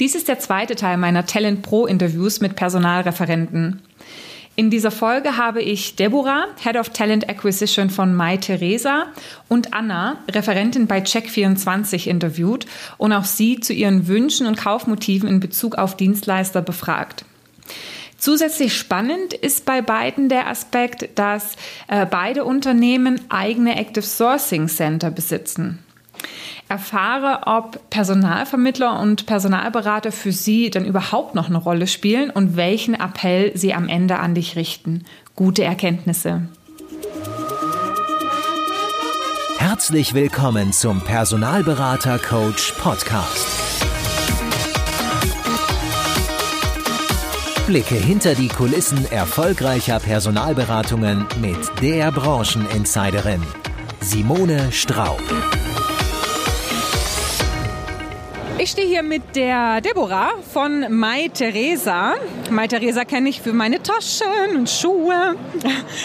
Dies ist der zweite Teil meiner Talent Pro Interviews mit Personalreferenten. In dieser Folge habe ich Deborah, Head of Talent Acquisition von Mai Theresa und Anna, Referentin bei Check24 interviewt und auch sie zu ihren Wünschen und Kaufmotiven in Bezug auf Dienstleister befragt. Zusätzlich spannend ist bei beiden der Aspekt, dass äh, beide Unternehmen eigene Active Sourcing Center besitzen erfahre, ob Personalvermittler und Personalberater für Sie dann überhaupt noch eine Rolle spielen und welchen Appell Sie am Ende an dich richten. Gute Erkenntnisse. Herzlich willkommen zum Personalberater Coach Podcast. Blicke hinter die Kulissen erfolgreicher Personalberatungen mit der Brancheninsiderin Simone Straub. Ich stehe hier mit der Deborah von Mai Theresa. Mai Theresa kenne ich für meine Taschen und Schuhe.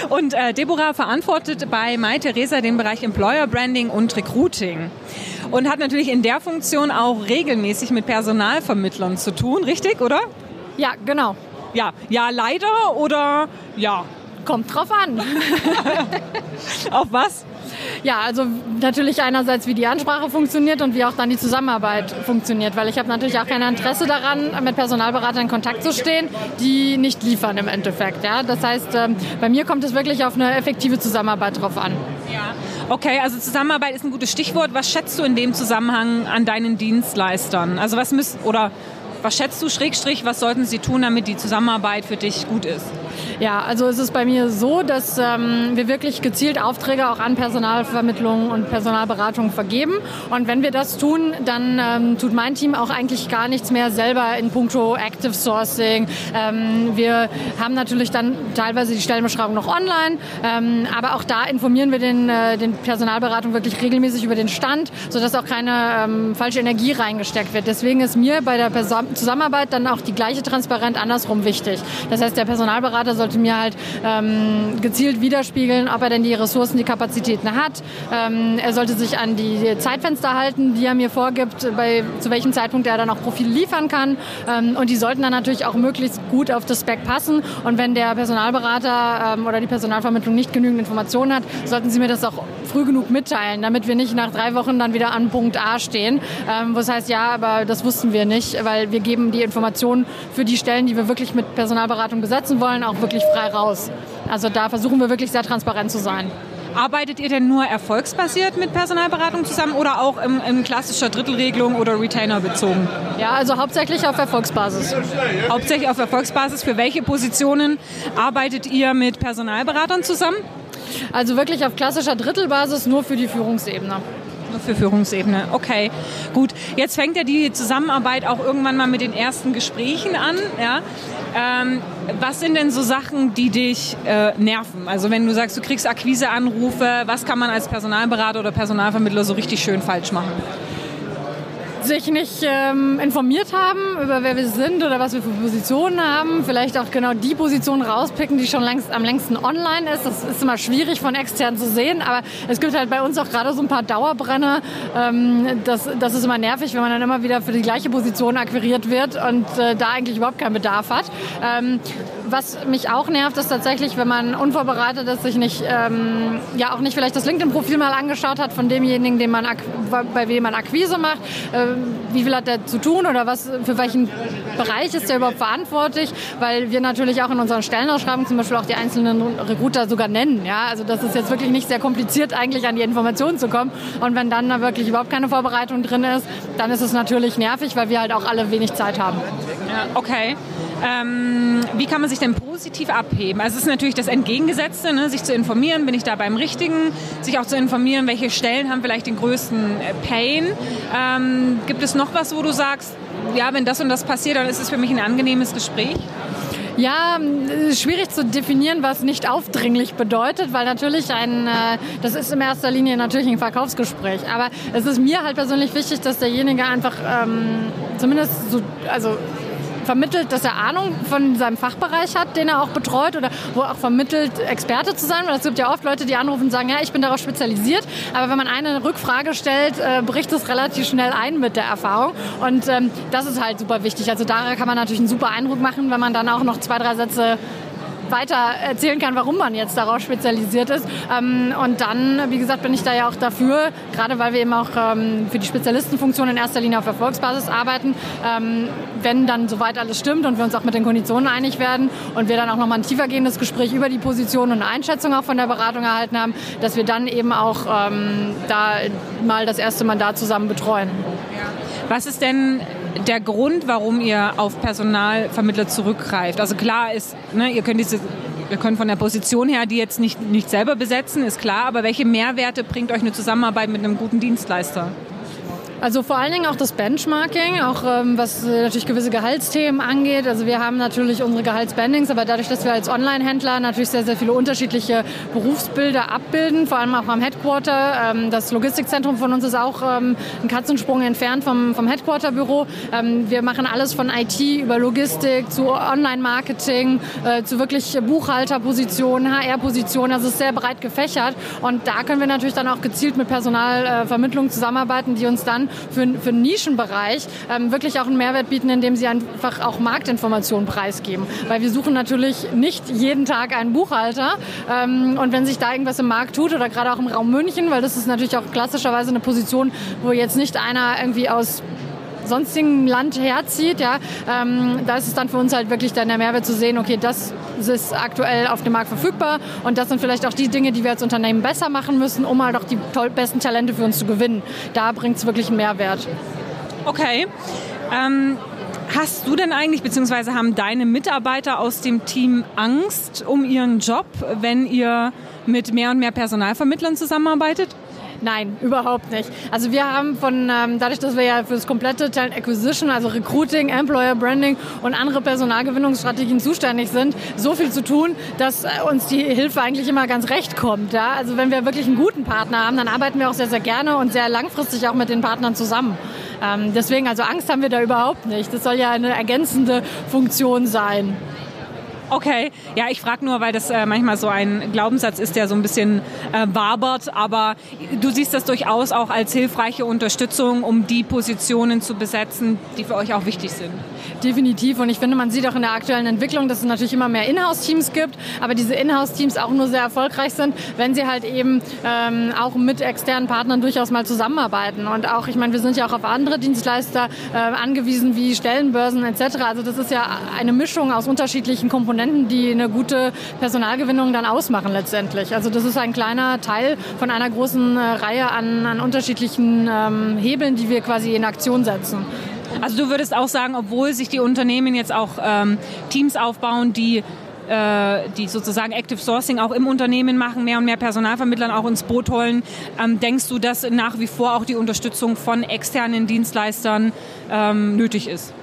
Und äh, Deborah verantwortet bei Mai Theresa den Bereich Employer Branding und Recruiting. Und hat natürlich in der Funktion auch regelmäßig mit Personalvermittlern zu tun, richtig, oder? Ja, genau. Ja, ja, leider oder ja? Kommt drauf an. Auf was? Ja, also natürlich einerseits, wie die Ansprache funktioniert und wie auch dann die Zusammenarbeit funktioniert, weil ich habe natürlich auch kein Interesse daran, mit Personalberatern in Kontakt zu stehen, die nicht liefern im Endeffekt. Ja? Das heißt, ähm, bei mir kommt es wirklich auf eine effektive Zusammenarbeit drauf an. Okay, also Zusammenarbeit ist ein gutes Stichwort. Was schätzt du in dem Zusammenhang an deinen Dienstleistern? Also was müssen oder was schätzt du, Schrägstrich, was sollten sie tun, damit die Zusammenarbeit für dich gut ist? Ja, also es ist bei mir so, dass ähm, wir wirklich gezielt Aufträge auch an Personalvermittlung und Personalberatung vergeben. Und wenn wir das tun, dann ähm, tut mein Team auch eigentlich gar nichts mehr selber in puncto Active Sourcing. Ähm, wir haben natürlich dann teilweise die Stellenbeschreibung noch online, ähm, aber auch da informieren wir den, äh, den Personalberatung wirklich regelmäßig über den Stand, sodass auch keine ähm, falsche Energie reingesteckt wird. Deswegen ist mir bei der Zusammenarbeit dann auch die gleiche Transparenz andersrum wichtig. Das heißt, der Personalberater soll sollte mir halt ähm, gezielt widerspiegeln, ob er denn die Ressourcen, die Kapazitäten hat. Ähm, er sollte sich an die Zeitfenster halten, die er mir vorgibt, bei, zu welchem Zeitpunkt er dann auch Profile liefern kann. Ähm, und die sollten dann natürlich auch möglichst gut auf das Spec passen. Und wenn der Personalberater ähm, oder die Personalvermittlung nicht genügend Informationen hat, sollten sie mir das auch früh genug mitteilen, damit wir nicht nach drei Wochen dann wieder an Punkt A stehen. Ähm, wo es heißt, ja, aber das wussten wir nicht, weil wir geben die Informationen für die Stellen, die wir wirklich mit Personalberatung besetzen wollen, auch wirklich frei raus. Also da versuchen wir wirklich sehr transparent zu sein. Arbeitet ihr denn nur erfolgsbasiert mit Personalberatung zusammen oder auch im, in klassischer Drittelregelung oder Retainer bezogen? Ja, also hauptsächlich auf Erfolgsbasis. Hauptsächlich auf Erfolgsbasis. Für welche Positionen arbeitet ihr mit Personalberatern zusammen? Also wirklich auf klassischer Drittelbasis nur für die Führungsebene für Führungsebene. Okay, gut. Jetzt fängt ja die Zusammenarbeit auch irgendwann mal mit den ersten Gesprächen an. Ja? Ähm, was sind denn so Sachen, die dich äh, nerven? Also wenn du sagst, du kriegst Akquiseanrufe, was kann man als Personalberater oder Personalvermittler so richtig schön falsch machen? Sich nicht ähm, informiert haben über wer wir sind oder was wir für Positionen haben. Vielleicht auch genau die Position rauspicken, die schon längst, am längsten online ist. Das ist immer schwierig von extern zu sehen, aber es gibt halt bei uns auch gerade so ein paar Dauerbrenner. Ähm, das, das ist immer nervig, wenn man dann immer wieder für die gleiche Position akquiriert wird und äh, da eigentlich überhaupt keinen Bedarf hat. Ähm, was mich auch nervt, ist tatsächlich, wenn man unvorbereitet ist, sich nicht, ähm, ja auch nicht vielleicht das LinkedIn-Profil mal angeschaut hat von demjenigen, den man bei wem man Akquise macht. Äh, wie viel hat der zu tun oder was, für welchen Bereich ist der überhaupt verantwortlich? Weil wir natürlich auch in unseren Stellenausschreibungen zum Beispiel auch die einzelnen Recruiter sogar nennen. Ja? Also das ist jetzt wirklich nicht sehr kompliziert, eigentlich an die Informationen zu kommen. Und wenn dann da wirklich überhaupt keine Vorbereitung drin ist, dann ist es natürlich nervig, weil wir halt auch alle wenig Zeit haben. Okay. Ähm, wie kann man sich denn positiv abheben? Also es ist natürlich das Entgegengesetzte, ne? sich zu informieren, bin ich da beim Richtigen, sich auch zu informieren, welche Stellen haben vielleicht den größten äh, Pain. Ähm, gibt es noch was, wo du sagst, ja, wenn das und das passiert, dann ist es für mich ein angenehmes Gespräch? Ja, schwierig zu definieren, was nicht aufdringlich bedeutet, weil natürlich ein, äh, das ist in erster Linie natürlich ein Verkaufsgespräch. Aber es ist mir halt persönlich wichtig, dass derjenige einfach ähm, zumindest so, also vermittelt, dass er Ahnung von seinem Fachbereich hat, den er auch betreut oder wo er auch vermittelt, Experte zu sein. Weil es gibt ja oft Leute, die anrufen und sagen, ja, ich bin darauf spezialisiert. Aber wenn man eine Rückfrage stellt, äh, bricht es relativ schnell ein mit der Erfahrung. Und ähm, das ist halt super wichtig. Also da kann man natürlich einen super Eindruck machen, wenn man dann auch noch zwei, drei Sätze weiter erzählen kann, warum man jetzt darauf spezialisiert ist. Ähm, und dann, wie gesagt, bin ich da ja auch dafür, gerade weil wir eben auch ähm, für die Spezialistenfunktion in erster Linie auf Erfolgsbasis arbeiten, ähm, wenn dann soweit alles stimmt und wir uns auch mit den Konditionen einig werden und wir dann auch nochmal ein tiefergehendes Gespräch über die Position und Einschätzung auch von der Beratung erhalten haben, dass wir dann eben auch da mal das erste Mandat zusammen betreuen. Was ist denn der Grund, warum ihr auf Personalvermittler zurückgreift? Also klar ist, ne, ihr könnt diese wir können von der Position her die jetzt nicht, nicht selber besetzen, ist klar, aber welche Mehrwerte bringt euch eine Zusammenarbeit mit einem guten Dienstleister? Also vor allen Dingen auch das Benchmarking, auch ähm, was äh, natürlich gewisse Gehaltsthemen angeht. Also wir haben natürlich unsere Gehaltsbandings, aber dadurch, dass wir als Online-Händler natürlich sehr, sehr viele unterschiedliche Berufsbilder abbilden, vor allem auch am Headquarter. Ähm, das Logistikzentrum von uns ist auch ähm, ein Katzensprung entfernt vom, vom Headquarter-Büro. Ähm, wir machen alles von IT über Logistik zu Online-Marketing, äh, zu wirklich Buchhalterpositionen, HR-Positionen. Also es ist sehr breit gefächert und da können wir natürlich dann auch gezielt mit Personalvermittlung zusammenarbeiten, die uns dann für, für einen Nischenbereich ähm, wirklich auch einen Mehrwert bieten, indem sie einfach auch Marktinformationen preisgeben. Weil wir suchen natürlich nicht jeden Tag einen Buchhalter. Ähm, und wenn sich da irgendwas im Markt tut oder gerade auch im Raum München, weil das ist natürlich auch klassischerweise eine Position, wo jetzt nicht einer irgendwie aus sonstigen Land herzieht, ja, ähm, da ist es dann für uns halt wirklich dann der Mehrwert zu sehen, okay, das ist aktuell auf dem Markt verfügbar und das sind vielleicht auch die Dinge, die wir als Unternehmen besser machen müssen, um halt auch die besten Talente für uns zu gewinnen. Da bringt es wirklich einen Mehrwert. Okay. Ähm Hast du denn eigentlich, beziehungsweise haben deine Mitarbeiter aus dem Team Angst um ihren Job, wenn ihr mit mehr und mehr Personalvermittlern zusammenarbeitet? Nein, überhaupt nicht. Also wir haben von, ähm, dadurch, dass wir ja für das komplette Talent Acquisition, also Recruiting, Employer Branding und andere Personalgewinnungsstrategien zuständig sind, so viel zu tun, dass äh, uns die Hilfe eigentlich immer ganz recht kommt. Ja? Also wenn wir wirklich einen guten Partner haben, dann arbeiten wir auch sehr, sehr gerne und sehr langfristig auch mit den Partnern zusammen. Ähm, deswegen, also Angst haben wir da überhaupt nicht. Das soll ja eine ergänzende Funktion sein. Okay, ja, ich frage nur, weil das äh, manchmal so ein Glaubenssatz ist, der so ein bisschen äh, wabert, aber du siehst das durchaus auch als hilfreiche Unterstützung, um die Positionen zu besetzen, die für euch auch wichtig sind. Definitiv und ich finde, man sieht auch in der aktuellen Entwicklung, dass es natürlich immer mehr Inhouse-Teams gibt, aber diese Inhouse-Teams auch nur sehr erfolgreich sind, wenn sie halt eben ähm, auch mit externen Partnern durchaus mal zusammenarbeiten und auch, ich meine, wir sind ja auch auf andere Dienstleister äh, angewiesen, wie Stellenbörsen etc. Also das ist ja eine Mischung aus unterschiedlichen Komponenten die eine gute Personalgewinnung dann ausmachen letztendlich. Also das ist ein kleiner Teil von einer großen äh, Reihe an, an unterschiedlichen ähm, Hebeln, die wir quasi in Aktion setzen. Also du würdest auch sagen, obwohl sich die Unternehmen jetzt auch ähm, Teams aufbauen, die äh, die sozusagen Active Sourcing auch im Unternehmen machen, mehr und mehr Personalvermittlern auch ins Boot holen. Ähm, denkst du, dass nach wie vor auch die Unterstützung von externen Dienstleistern ähm, nötig ist?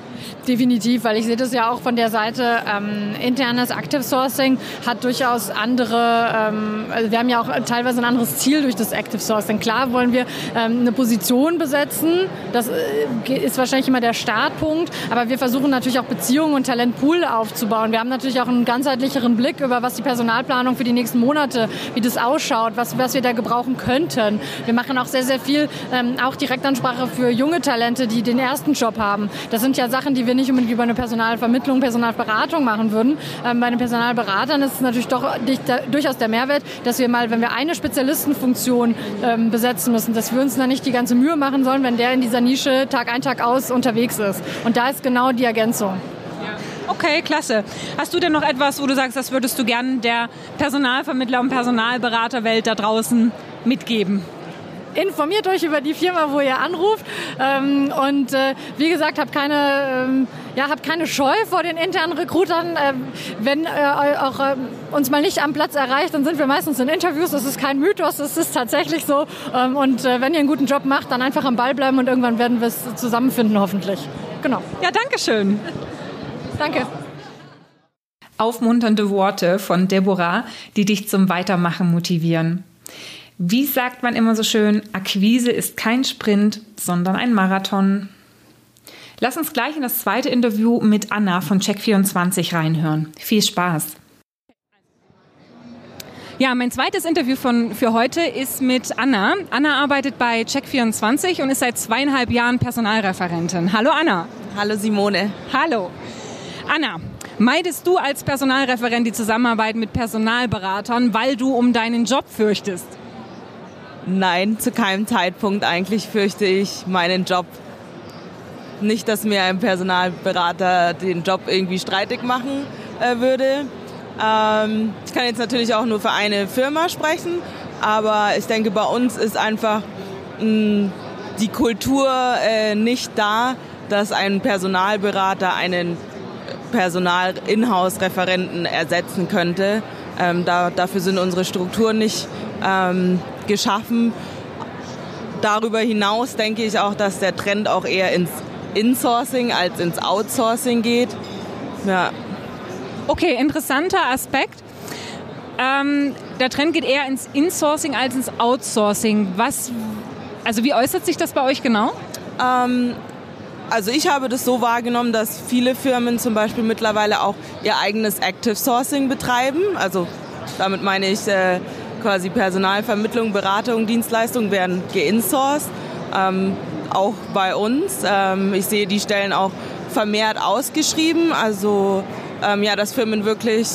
Definitiv, weil ich sehe das ja auch von der Seite, ähm, internes Active Sourcing hat durchaus andere, ähm, also wir haben ja auch teilweise ein anderes Ziel durch das Active Sourcing. Klar wollen wir ähm, eine Position besetzen, das äh, ist wahrscheinlich immer der Startpunkt, aber wir versuchen natürlich auch Beziehungen und Talentpool aufzubauen. Wir haben natürlich auch einen ganzheitlicheren Blick über, was die Personalplanung für die nächsten Monate, wie das ausschaut, was, was wir da gebrauchen könnten. Wir machen auch sehr, sehr viel, ähm, auch Direktansprache für junge Talente, die den ersten Job haben. Das sind ja Sachen, die wir nicht unbedingt über eine Personalvermittlung, Personalberatung machen würden. Ähm, bei den Personalberatern ist es natürlich doch durchaus der Mehrwert, dass wir mal, wenn wir eine Spezialistenfunktion ähm, besetzen müssen, dass wir uns da nicht die ganze Mühe machen sollen, wenn der in dieser Nische Tag ein, Tag aus unterwegs ist. Und da ist genau die Ergänzung. Okay, klasse. Hast du denn noch etwas, wo du sagst, das würdest du gerne der Personalvermittler- und Personalberaterwelt da draußen mitgeben? Informiert euch über die Firma, wo ihr anruft. Ähm, und äh, wie gesagt, habt keine, ähm, ja, habt keine Scheu vor den internen Recruitern. Äh, wenn äh, auch äh, uns mal nicht am Platz erreicht, dann sind wir meistens in Interviews. Das ist kein Mythos, das ist tatsächlich so. Ähm, und äh, wenn ihr einen guten Job macht, dann einfach am Ball bleiben und irgendwann werden wir es zusammenfinden, hoffentlich. Genau. Ja, danke schön. Danke. Aufmunternde Worte von Deborah, die dich zum Weitermachen motivieren. Wie sagt man immer so schön, Akquise ist kein Sprint, sondern ein Marathon. Lass uns gleich in das zweite Interview mit Anna von Check24 reinhören. Viel Spaß! Ja, mein zweites Interview von, für heute ist mit Anna. Anna arbeitet bei Check24 und ist seit zweieinhalb Jahren Personalreferentin. Hallo Anna. Hallo Simone. Hallo. Anna, meidest du als Personalreferent die Zusammenarbeit mit Personalberatern, weil du um deinen Job fürchtest? Nein, zu keinem Zeitpunkt eigentlich fürchte ich meinen Job. Nicht, dass mir ein Personalberater den Job irgendwie streitig machen äh, würde. Ähm, ich kann jetzt natürlich auch nur für eine Firma sprechen, aber ich denke, bei uns ist einfach mh, die Kultur äh, nicht da, dass ein Personalberater einen Personal-Inhouse-Referenten ersetzen könnte. Ähm, da, dafür sind unsere Strukturen nicht ähm, geschaffen. Darüber hinaus denke ich auch, dass der Trend auch eher ins Insourcing als ins Outsourcing geht. Ja. Okay, interessanter Aspekt. Ähm, der Trend geht eher ins Insourcing als ins Outsourcing. Was, also wie äußert sich das bei euch genau? Ähm, also ich habe das so wahrgenommen, dass viele Firmen zum Beispiel mittlerweile auch ihr eigenes Active Sourcing betreiben. Also damit meine ich äh, quasi Personalvermittlung, Beratung, Dienstleistungen werden geinsourced. Ähm, auch bei uns. Ähm, ich sehe die Stellen auch vermehrt ausgeschrieben. Also ähm, ja, dass Firmen wirklich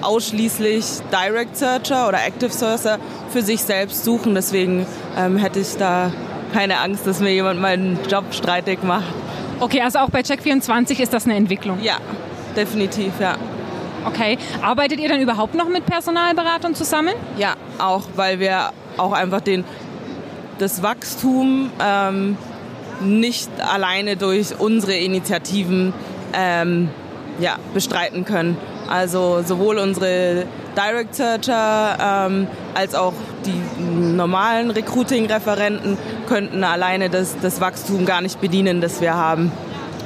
ausschließlich Direct Searcher oder Active Sourcer für sich selbst suchen. Deswegen ähm, hätte ich da keine Angst, dass mir jemand meinen Job streitig macht. Okay, also auch bei Check24 ist das eine Entwicklung? Ja, definitiv, ja. Okay. Arbeitet ihr dann überhaupt noch mit Personalberatern zusammen? Ja, auch, weil wir auch einfach den, das Wachstum ähm, nicht alleine durch unsere Initiativen ähm, ja, bestreiten können. Also sowohl unsere Direct Searcher ähm, als auch die normalen Recruiting-Referenten könnten alleine das, das Wachstum gar nicht bedienen, das wir haben.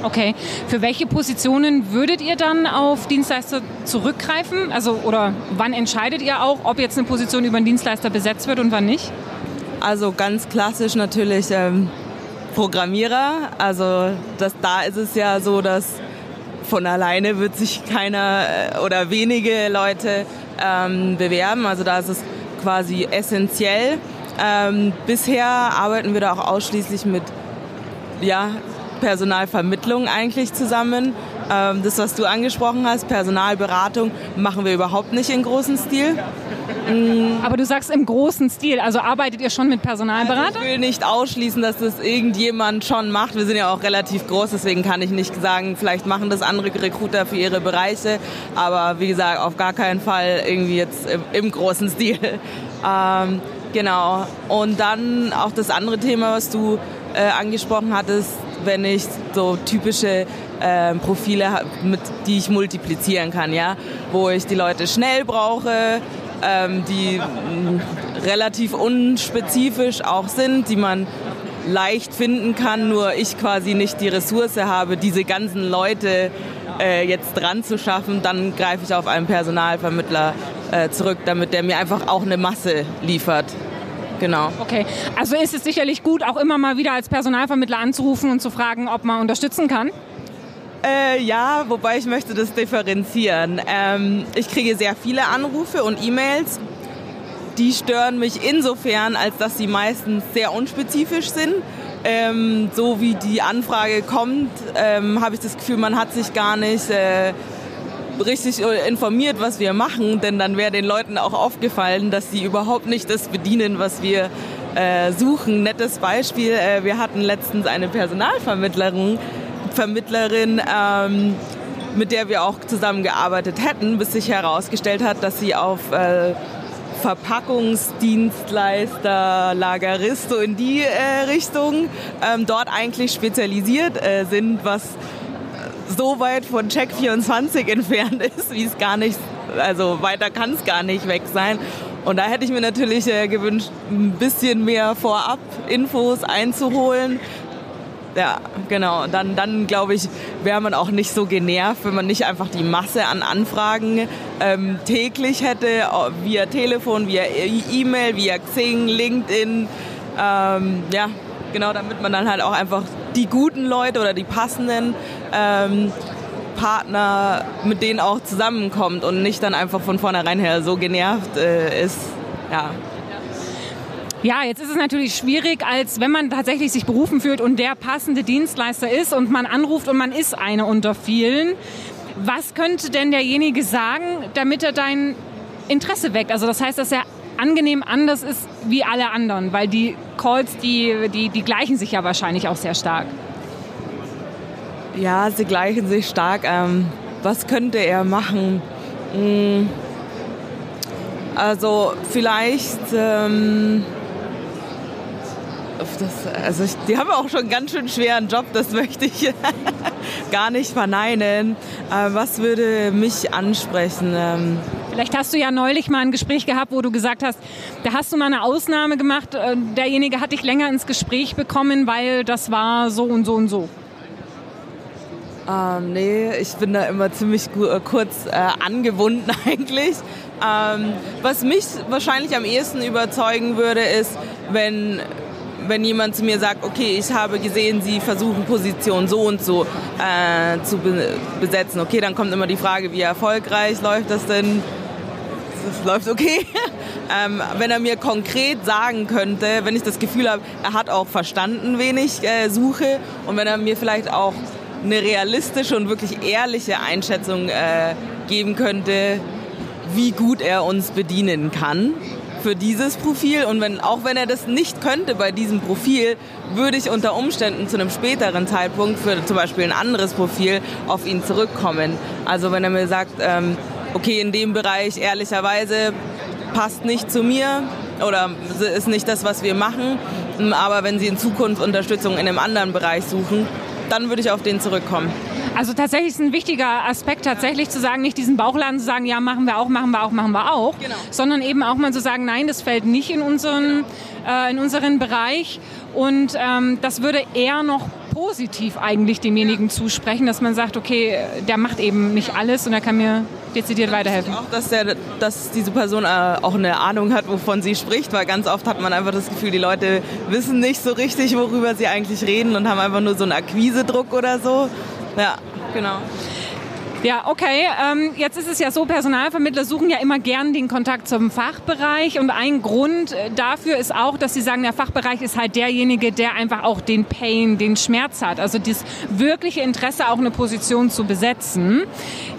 Okay. Für welche Positionen würdet ihr dann auf Dienstleister zurückgreifen? Also oder wann entscheidet ihr auch, ob jetzt eine Position über einen Dienstleister besetzt wird und wann nicht? Also ganz klassisch natürlich ähm, Programmierer. Also das, da ist es ja so, dass von alleine wird sich keiner äh, oder wenige Leute ähm, bewerben. Also da ist es quasi essentiell. Ähm, bisher arbeiten wir da auch ausschließlich mit ja, Personalvermittlung eigentlich zusammen. Ähm, das, was du angesprochen hast, Personalberatung, machen wir überhaupt nicht in großem Stil. Mm. Aber du sagst im großen Stil, also arbeitet ihr schon mit Personalberatern? Also ich will nicht ausschließen, dass das irgendjemand schon macht. Wir sind ja auch relativ groß, deswegen kann ich nicht sagen, vielleicht machen das andere Recruiter für ihre Bereiche. Aber wie gesagt, auf gar keinen Fall irgendwie jetzt im, im großen Stil. Ähm, genau. Und dann auch das andere Thema, was du äh, angesprochen hattest, wenn ich so typische äh, Profile habe, die ich multiplizieren kann, ja, wo ich die Leute schnell brauche, ähm, die mh, relativ unspezifisch auch sind, die man leicht finden kann, nur ich quasi nicht die Ressource habe, diese ganzen Leute äh, jetzt dran zu schaffen, dann greife ich auf einen Personalvermittler äh, zurück, damit der mir einfach auch eine Masse liefert. Genau. Okay, also ist es sicherlich gut, auch immer mal wieder als Personalvermittler anzurufen und zu fragen, ob man unterstützen kann? Äh, ja, wobei ich möchte das differenzieren. Ähm, ich kriege sehr viele Anrufe und E-Mails. Die stören mich insofern, als dass sie meistens sehr unspezifisch sind. Ähm, so wie die Anfrage kommt, ähm, habe ich das Gefühl, man hat sich gar nicht äh, richtig informiert, was wir machen, denn dann wäre den Leuten auch aufgefallen, dass sie überhaupt nicht das bedienen, was wir äh, suchen. Nettes Beispiel, äh, wir hatten letztens eine Personalvermittlerin, Vermittlerin, ähm, mit der wir auch zusammengearbeitet hätten, bis sich herausgestellt hat, dass sie auf äh, Verpackungsdienstleister, Lagerist, so in die äh, Richtung, ähm, dort eigentlich spezialisiert äh, sind, was so weit von Check24 entfernt ist, wie es gar nicht, also weiter kann es gar nicht weg sein. Und da hätte ich mir natürlich äh, gewünscht, ein bisschen mehr vorab Infos einzuholen. Ja, genau. Dann, dann glaube ich, wäre man auch nicht so genervt, wenn man nicht einfach die Masse an Anfragen ähm, täglich hätte, via Telefon, via E-Mail, via Xing, LinkedIn. Ähm, ja, Genau, damit man dann halt auch einfach die guten Leute oder die passenden ähm, Partner mit denen auch zusammenkommt und nicht dann einfach von vornherein her so genervt äh, ist. Ja. Ja, jetzt ist es natürlich schwierig, als wenn man tatsächlich sich berufen fühlt und der passende Dienstleister ist und man anruft und man ist eine unter vielen. Was könnte denn derjenige sagen, damit er dein Interesse weckt? Also das heißt, dass er angenehm anders ist wie alle anderen, weil die Calls, die, die, die gleichen sich ja wahrscheinlich auch sehr stark. Ja, sie gleichen sich stark. Ähm, was könnte er machen? Hm. Also vielleicht... Ähm das, also ich, die haben auch schon einen ganz schön schweren Job, das möchte ich gar nicht verneinen. Äh, was würde mich ansprechen? Ähm Vielleicht hast du ja neulich mal ein Gespräch gehabt, wo du gesagt hast, da hast du mal eine Ausnahme gemacht, äh, derjenige hat dich länger ins Gespräch bekommen, weil das war so und so und so. Ähm, nee, ich bin da immer ziemlich äh, kurz äh, angebunden eigentlich. Ähm, was mich wahrscheinlich am ehesten überzeugen würde, ist, wenn wenn jemand zu mir sagt, okay, ich habe gesehen, Sie versuchen Position so und so äh, zu be besetzen. Okay, dann kommt immer die Frage, wie erfolgreich läuft das denn? Das läuft okay. ähm, wenn er mir konkret sagen könnte, wenn ich das Gefühl habe, er hat auch verstanden, wen ich äh, suche und wenn er mir vielleicht auch eine realistische und wirklich ehrliche Einschätzung äh, geben könnte, wie gut er uns bedienen kann, für dieses Profil und wenn, auch wenn er das nicht könnte bei diesem Profil, würde ich unter Umständen zu einem späteren Zeitpunkt für zum Beispiel ein anderes Profil auf ihn zurückkommen. Also wenn er mir sagt, ähm, okay, in dem Bereich ehrlicherweise passt nicht zu mir oder ist nicht das, was wir machen, aber wenn Sie in Zukunft Unterstützung in einem anderen Bereich suchen, dann würde ich auf den zurückkommen. Also tatsächlich ist ein wichtiger Aspekt tatsächlich zu sagen, nicht diesen Bauchladen zu sagen, ja, machen wir auch, machen wir auch, machen wir auch, genau. sondern eben auch mal zu sagen, nein, das fällt nicht in unseren, äh, in unseren Bereich und ähm, das würde eher noch positiv eigentlich demjenigen zusprechen, dass man sagt, okay, der macht eben nicht alles und er kann mir dezidiert weiterhelfen. Auch, dass, der, dass diese Person äh, auch eine Ahnung hat, wovon sie spricht, weil ganz oft hat man einfach das Gefühl, die Leute wissen nicht so richtig, worüber sie eigentlich reden und haben einfach nur so einen Akquisedruck oder so. Ja, genau. Ja, okay. Ähm, jetzt ist es ja so, Personalvermittler suchen ja immer gern den Kontakt zum Fachbereich und ein Grund äh, dafür ist auch, dass sie sagen, der Fachbereich ist halt derjenige, der einfach auch den Pain, den Schmerz hat, also das wirkliche Interesse, auch eine Position zu besetzen.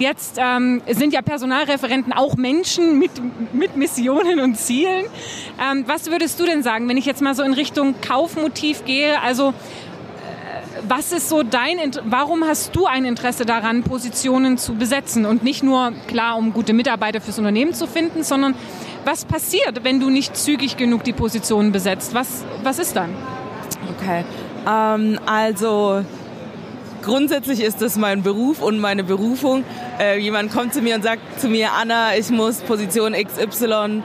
Jetzt ähm, sind ja Personalreferenten auch Menschen mit, mit Missionen und Zielen. Ähm, was würdest du denn sagen, wenn ich jetzt mal so in Richtung Kaufmotiv gehe? Also was ist so dein, warum hast du ein Interesse daran, Positionen zu besetzen und nicht nur, klar, um gute Mitarbeiter fürs Unternehmen zu finden, sondern was passiert, wenn du nicht zügig genug die Positionen besetzt? Was, was ist dann? Okay, ähm, also grundsätzlich ist das mein Beruf und meine Berufung. Äh, jemand kommt zu mir und sagt zu mir, Anna, ich muss Position XY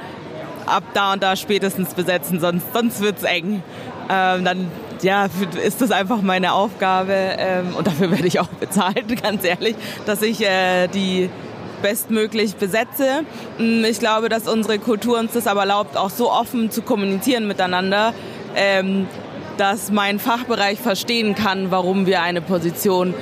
ab da und da spätestens besetzen, sonst, sonst wird es eng. Ähm, dann ja, ist das einfach meine Aufgabe ähm, und dafür werde ich auch bezahlt, ganz ehrlich, dass ich äh, die bestmöglich besetze. Mm, ich glaube, dass unsere Kultur uns das aber erlaubt, auch so offen zu kommunizieren miteinander, ähm, dass mein Fachbereich verstehen kann, warum wir eine Position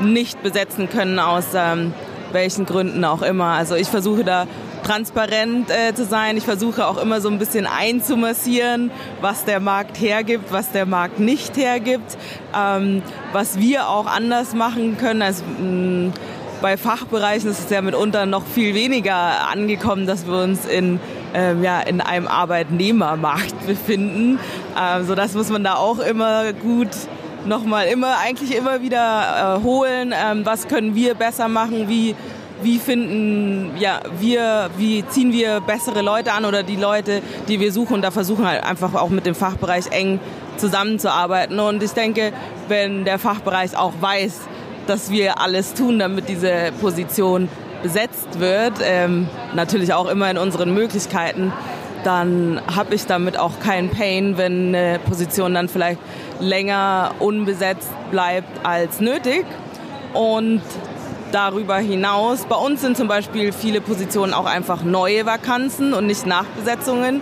nicht besetzen können, aus ähm, welchen Gründen auch immer. Also ich versuche da transparent äh, zu sein. Ich versuche auch immer so ein bisschen einzumassieren, was der Markt hergibt, was der Markt nicht hergibt, ähm, was wir auch anders machen können. Also, mh, bei Fachbereichen ist es ja mitunter noch viel weniger angekommen, dass wir uns in, ähm, ja, in einem Arbeitnehmermarkt befinden. Ähm, so das muss man da auch immer gut nochmal immer eigentlich immer wieder äh, holen. Ähm, was können wir besser machen? Wie wie finden ja, wir, wie ziehen wir bessere Leute an oder die Leute, die wir suchen. Da versuchen halt einfach auch mit dem Fachbereich eng zusammenzuarbeiten. Und ich denke, wenn der Fachbereich auch weiß, dass wir alles tun, damit diese Position besetzt wird, ähm, natürlich auch immer in unseren Möglichkeiten, dann habe ich damit auch keinen Pain, wenn eine Position dann vielleicht länger unbesetzt bleibt als nötig. Und darüber hinaus. Bei uns sind zum Beispiel viele Positionen auch einfach neue Vakanzen und nicht Nachbesetzungen.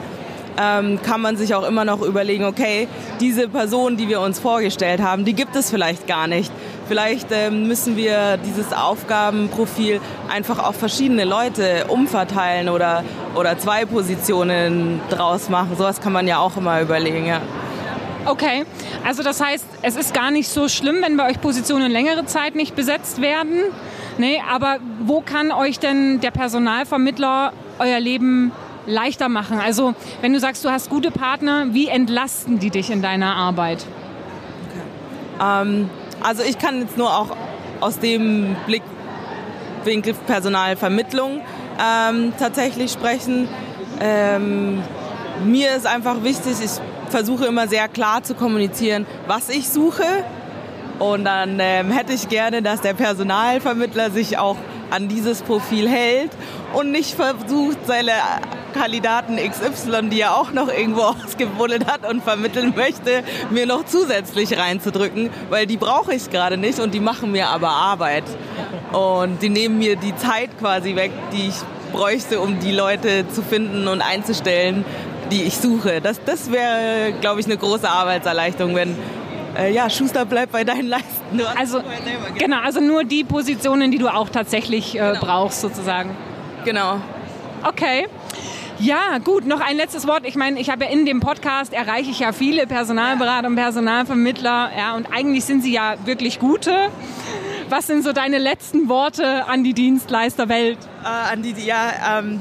ähm, kann man sich auch immer noch überlegen, okay, diese Person, die wir uns vorgestellt haben, die gibt es vielleicht gar nicht. Vielleicht ähm, müssen wir dieses Aufgabenprofil einfach auf verschiedene Leute umverteilen oder, oder zwei Positionen draus machen. Sowas kann man ja auch immer überlegen, ja. Okay, also das heißt, es ist gar nicht so schlimm, wenn bei euch Positionen längere Zeit nicht besetzt werden. Nee, aber wo kann euch denn der Personalvermittler euer Leben leichter machen? Also wenn du sagst, du hast gute Partner, wie entlasten die dich in deiner Arbeit? Okay. Ähm, also ich kann jetzt nur auch aus dem Blickwinkel Personalvermittlung ähm, tatsächlich sprechen. Ähm, mir ist einfach wichtig, ich versuche immer sehr klar zu kommunizieren, was ich suche. Und dann ähm, hätte ich gerne, dass der Personalvermittler sich auch an dieses Profil hält und nicht versucht, seine Kandidaten XY, die er auch noch irgendwo ausgebuddelt hat und vermitteln möchte, mir noch zusätzlich reinzudrücken, weil die brauche ich gerade nicht und die machen mir aber Arbeit. Und die nehmen mir die Zeit quasi weg, die ich bräuchte, um die Leute zu finden und einzustellen, die ich suche. Das, das wäre, glaube ich, eine große Arbeitserleichterung, wenn äh, ja, Schuster bleibt bei deinen Leisten. also, genau, also nur die Positionen, die du auch tatsächlich äh, genau. brauchst, sozusagen. Genau. Okay. Ja, gut, noch ein letztes Wort. Ich meine, ich habe ja in dem Podcast erreiche ich ja viele Personalberater und Personalvermittler, ja, und eigentlich sind sie ja wirklich gute. Was sind so deine letzten Worte an die Dienstleisterwelt? Äh, an die, ja, ähm,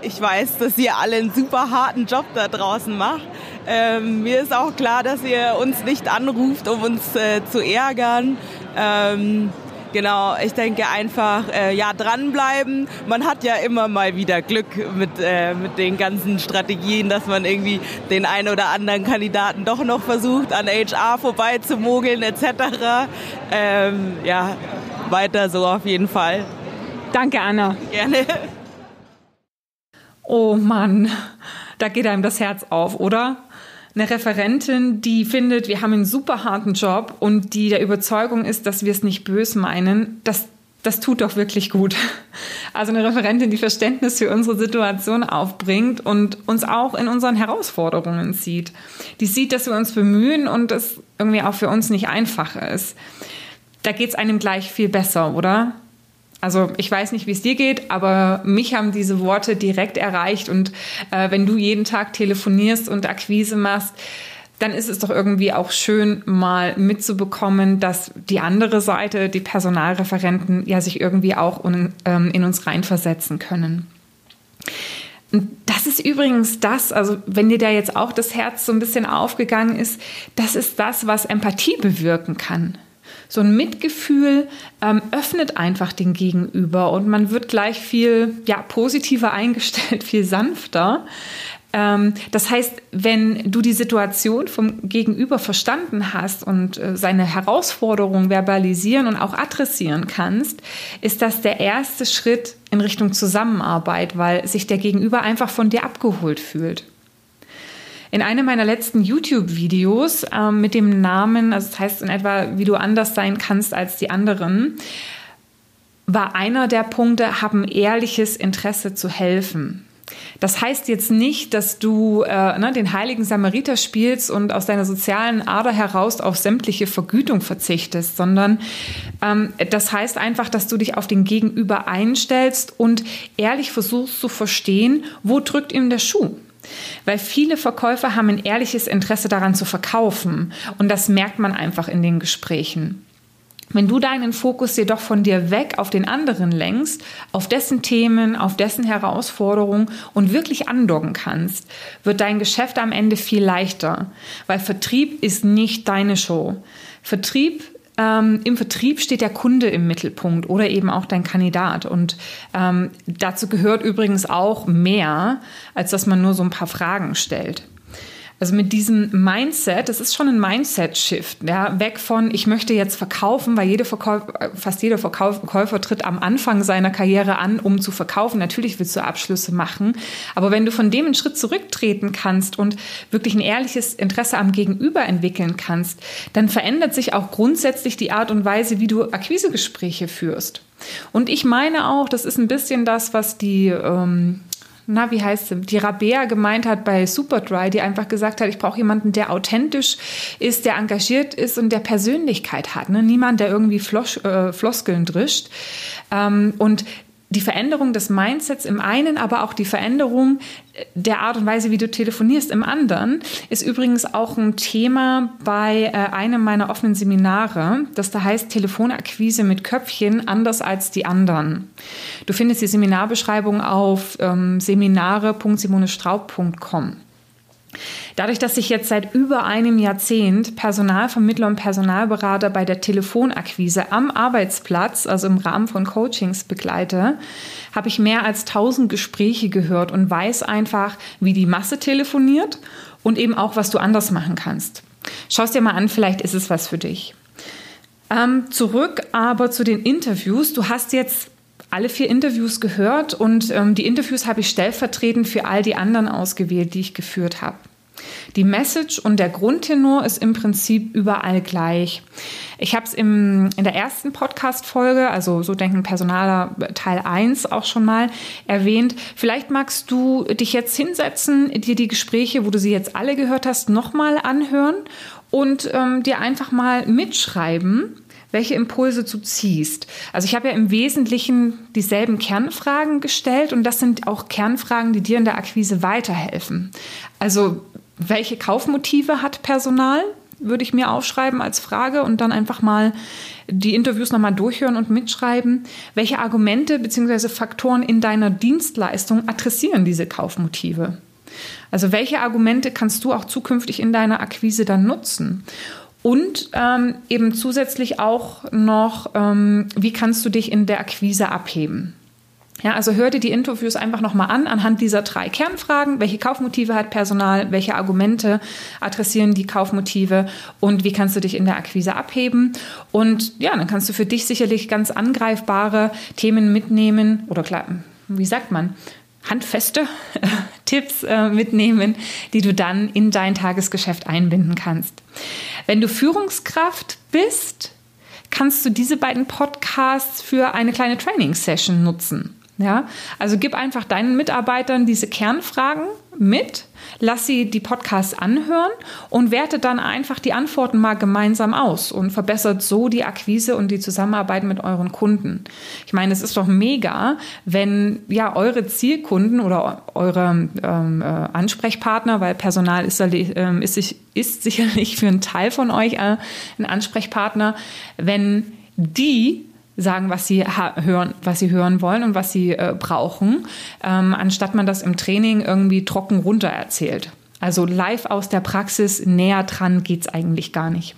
ich weiß, dass ihr alle einen super harten Job da draußen macht. Ähm, mir ist auch klar, dass ihr uns nicht anruft, um uns äh, zu ärgern. Ähm, Genau, ich denke einfach, äh, ja, dranbleiben. Man hat ja immer mal wieder Glück mit, äh, mit den ganzen Strategien, dass man irgendwie den einen oder anderen Kandidaten doch noch versucht, an HR vorbei zu mogeln etc. Ähm, ja, weiter so auf jeden Fall. Danke, Anna. Gerne. Oh Mann, da geht einem das Herz auf, oder? Eine Referentin, die findet, wir haben einen super harten Job und die der Überzeugung ist, dass wir es nicht bös meinen, das, das tut doch wirklich gut. Also eine Referentin, die Verständnis für unsere Situation aufbringt und uns auch in unseren Herausforderungen sieht. Die sieht, dass wir uns bemühen und es irgendwie auch für uns nicht einfach ist. Da geht es einem gleich viel besser, oder? Also ich weiß nicht, wie es dir geht, aber mich haben diese Worte direkt erreicht. Und äh, wenn du jeden Tag telefonierst und Akquise machst, dann ist es doch irgendwie auch schön, mal mitzubekommen, dass die andere Seite, die Personalreferenten, ja sich irgendwie auch in, ähm, in uns reinversetzen können. Und das ist übrigens das, also wenn dir da jetzt auch das Herz so ein bisschen aufgegangen ist, das ist das, was Empathie bewirken kann. So ein Mitgefühl ähm, öffnet einfach den Gegenüber und man wird gleich viel ja, positiver eingestellt, viel sanfter. Ähm, das heißt, wenn du die Situation vom Gegenüber verstanden hast und äh, seine Herausforderungen verbalisieren und auch adressieren kannst, ist das der erste Schritt in Richtung Zusammenarbeit, weil sich der Gegenüber einfach von dir abgeholt fühlt. In einem meiner letzten YouTube-Videos äh, mit dem Namen, also das heißt in etwa, wie du anders sein kannst als die anderen, war einer der Punkte, haben ehrliches Interesse zu helfen. Das heißt jetzt nicht, dass du äh, ne, den heiligen Samariter spielst und aus deiner sozialen Ader heraus auf sämtliche Vergütung verzichtest, sondern ähm, das heißt einfach, dass du dich auf den Gegenüber einstellst und ehrlich versuchst zu verstehen, wo drückt ihm der Schuh. Weil viele Verkäufer haben ein ehrliches Interesse daran zu verkaufen. Und das merkt man einfach in den Gesprächen. Wenn du deinen Fokus jedoch von dir weg auf den anderen lenkst, auf dessen Themen, auf dessen Herausforderungen und wirklich andocken kannst, wird dein Geschäft am Ende viel leichter, weil Vertrieb ist nicht deine Show. Vertrieb ähm, Im Vertrieb steht der Kunde im Mittelpunkt oder eben auch dein Kandidat. Und ähm, dazu gehört übrigens auch mehr, als dass man nur so ein paar Fragen stellt. Also mit diesem Mindset, das ist schon ein Mindset-Shift, ja, weg von, ich möchte jetzt verkaufen, weil jede Verkäufer, fast jeder Verkäufer tritt am Anfang seiner Karriere an, um zu verkaufen. Natürlich willst du Abschlüsse machen, aber wenn du von dem einen Schritt zurücktreten kannst und wirklich ein ehrliches Interesse am Gegenüber entwickeln kannst, dann verändert sich auch grundsätzlich die Art und Weise, wie du Akquisegespräche führst. Und ich meine auch, das ist ein bisschen das, was die ähm, na, wie heißt sie, die Rabea gemeint hat bei Superdry, die einfach gesagt hat, ich brauche jemanden, der authentisch ist, der engagiert ist und der Persönlichkeit hat. Ne? Niemand, der irgendwie Flos äh, Floskeln drischt. Ähm, und die Veränderung des Mindsets im einen, aber auch die Veränderung der Art und Weise, wie du telefonierst im anderen, ist übrigens auch ein Thema bei äh, einem meiner offenen Seminare, das da heißt Telefonakquise mit Köpfchen anders als die anderen. Du findest die Seminarbeschreibung auf ähm, seminare.simonestraub.com. Dadurch, dass ich jetzt seit über einem Jahrzehnt Personalvermittler und Personalberater bei der Telefonakquise am Arbeitsplatz, also im Rahmen von Coachings begleite, habe ich mehr als 1000 Gespräche gehört und weiß einfach, wie die Masse telefoniert und eben auch, was du anders machen kannst. Schau es dir mal an, vielleicht ist es was für dich. Ähm, zurück aber zu den Interviews. Du hast jetzt alle vier Interviews gehört und ähm, die Interviews habe ich stellvertretend für all die anderen ausgewählt, die ich geführt habe. Die Message und der Grundtenor ist im Prinzip überall gleich. Ich habe es in der ersten Podcast-Folge, also so denken Personaler Teil 1 auch schon mal erwähnt. Vielleicht magst du dich jetzt hinsetzen, dir die Gespräche, wo du sie jetzt alle gehört hast, nochmal anhören und ähm, dir einfach mal mitschreiben, welche Impulse du ziehst. Also ich habe ja im Wesentlichen dieselben Kernfragen gestellt und das sind auch Kernfragen, die dir in der Akquise weiterhelfen. Also welche Kaufmotive hat Personal? Würde ich mir aufschreiben als Frage und dann einfach mal die Interviews nochmal durchhören und mitschreiben. Welche Argumente bzw. Faktoren in deiner Dienstleistung adressieren diese Kaufmotive? Also welche Argumente kannst du auch zukünftig in deiner Akquise dann nutzen? Und ähm, eben zusätzlich auch noch, ähm, wie kannst du dich in der Akquise abheben? Ja, also hör dir die Interviews einfach nochmal an, anhand dieser drei Kernfragen. Welche Kaufmotive hat Personal? Welche Argumente adressieren die Kaufmotive? Und wie kannst du dich in der Akquise abheben? Und ja, dann kannst du für dich sicherlich ganz angreifbare Themen mitnehmen oder klar, wie sagt man? handfeste Tipps äh, mitnehmen, die du dann in dein Tagesgeschäft einbinden kannst. Wenn du Führungskraft bist, kannst du diese beiden Podcasts für eine kleine Training-Session nutzen. Ja, also gib einfach deinen Mitarbeitern diese Kernfragen mit, lass sie die Podcasts anhören und werte dann einfach die Antworten mal gemeinsam aus und verbessert so die Akquise und die Zusammenarbeit mit euren Kunden. Ich meine, es ist doch mega, wenn ja eure Zielkunden oder eure ähm, äh, Ansprechpartner, weil Personal ist, äh, ist, ist sicherlich für einen Teil von euch äh, ein Ansprechpartner, wenn die sagen, was sie hören, was sie hören wollen und was sie äh, brauchen, ähm, anstatt man das im Training irgendwie trocken runter erzählt. Also live aus der Praxis näher dran geht's eigentlich gar nicht.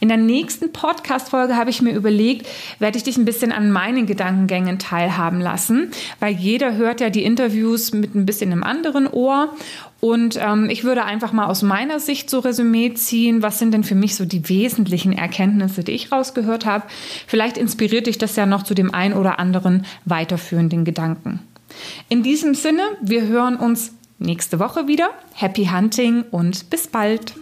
In der nächsten Podcast-Folge habe ich mir überlegt, werde ich dich ein bisschen an meinen Gedankengängen teilhaben lassen, weil jeder hört ja die Interviews mit ein bisschen einem anderen Ohr. Und ähm, ich würde einfach mal aus meiner Sicht so Resümee ziehen, was sind denn für mich so die wesentlichen Erkenntnisse, die ich rausgehört habe. Vielleicht inspiriert dich das ja noch zu dem ein oder anderen weiterführenden Gedanken. In diesem Sinne, wir hören uns nächste Woche wieder. Happy Hunting und bis bald.